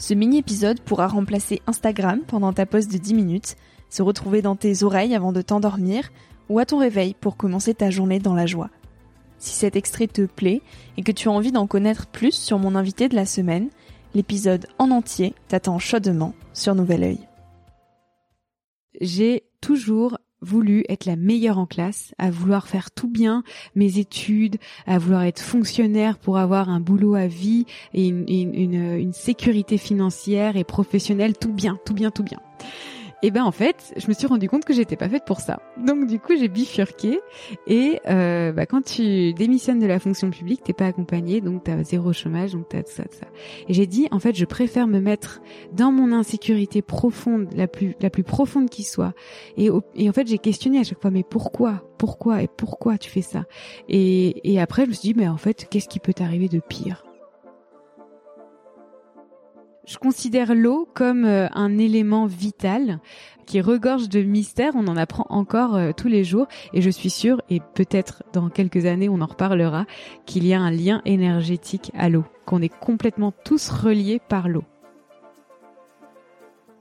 Ce mini-épisode pourra remplacer Instagram pendant ta pause de 10 minutes, se retrouver dans tes oreilles avant de t'endormir ou à ton réveil pour commencer ta journée dans la joie. Si cet extrait te plaît et que tu as envie d'en connaître plus sur mon invité de la semaine, l'épisode en entier t'attend chaudement sur Nouvel Oeil. J'ai toujours voulu être la meilleure en classe, à vouloir faire tout bien mes études, à vouloir être fonctionnaire pour avoir un boulot à vie et une, une, une sécurité financière et professionnelle, tout bien, tout bien, tout bien. Et ben en fait, je me suis rendu compte que j'étais pas faite pour ça. Donc du coup, j'ai bifurqué. Et euh, bah, quand tu démissionnes de la fonction publique, t'es pas accompagné, donc t'as zéro chômage, donc t'as tout ça, tout ça. Et j'ai dit, en fait, je préfère me mettre dans mon insécurité profonde, la plus la plus profonde qui soit. Et, et en fait, j'ai questionné à chaque fois, mais pourquoi, pourquoi? Et pourquoi tu fais ça? Et, et après, je me suis dit, mais en fait, qu'est-ce qui peut t'arriver de pire? Je considère l'eau comme euh, un élément vital qui regorge de mystères. On en apprend encore euh, tous les jours et je suis sûre, et peut-être dans quelques années on en reparlera, qu'il y a un lien énergétique à l'eau, qu'on est complètement tous reliés par l'eau.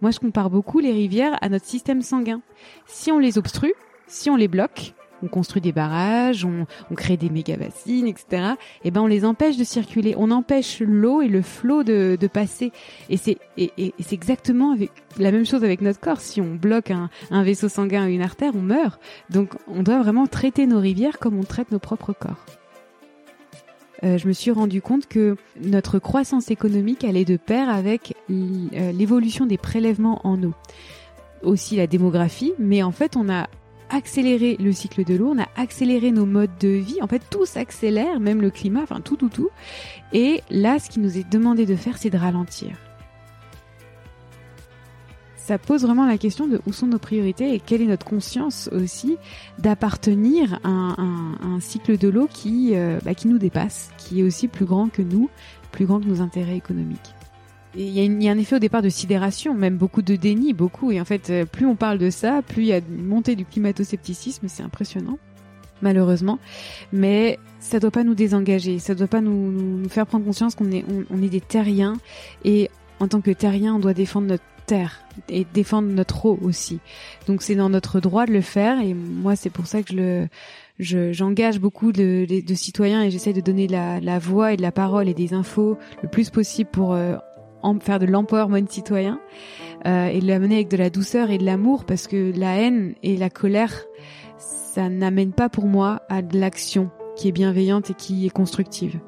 Moi, je compare beaucoup les rivières à notre système sanguin. Si on les obstrue, si on les bloque, on construit des barrages, on, crée des méga bassines, etc. Et eh ben on les empêche de circuler, on empêche l'eau et le flot de, passer. Et c'est exactement la même chose avec notre corps. Si on bloque un, vaisseau sanguin ou une artère, on meurt. Donc on doit vraiment traiter nos rivières comme on traite nos propres corps. Euh, je me suis rendu compte que notre croissance économique allait de pair avec euh, l'évolution des prélèvements en eau aussi la démographie, mais en fait on a accéléré le cycle de l'eau, on a accéléré nos modes de vie. En fait, tout s'accélère, même le climat, enfin tout, tout, tout. Et là, ce qui nous est demandé de faire, c'est de ralentir. Ça pose vraiment la question de où sont nos priorités et quelle est notre conscience aussi d'appartenir à, un, cycle de l'eau euh, bah, qui nous dépasse, qui est aussi plus grand que nous, plus grand que nos intérêts économiques. Il y, a un effet au départ de sidération, même beaucoup de déni, beaucoup. Et en fait, euh, plus on parle de ça, plus il y a une montée du climato-scepticisme, c'est impressionnant, malheureusement. Mais ça doit pas nous désengager, ça doit pas nous, nous, faire prendre conscience qu'on est, on, est des terriens. Et en tant que terriens, on doit défendre notre terre et défendre notre eau aussi. Donc c'est dans notre droit de le faire. Et moi, c'est pour ça que je le j'engage beaucoup de, de, citoyens et j'essaie de donner la, la, voix et de la parole et des infos le plus possible pour euh, faire de l'empowerment citoyen euh, et l'amener avec de la douceur et de l'amour parce que la haine et la colère, ça n'amène pas pour moi à de l'action qui est bienveillante et qui est constructive.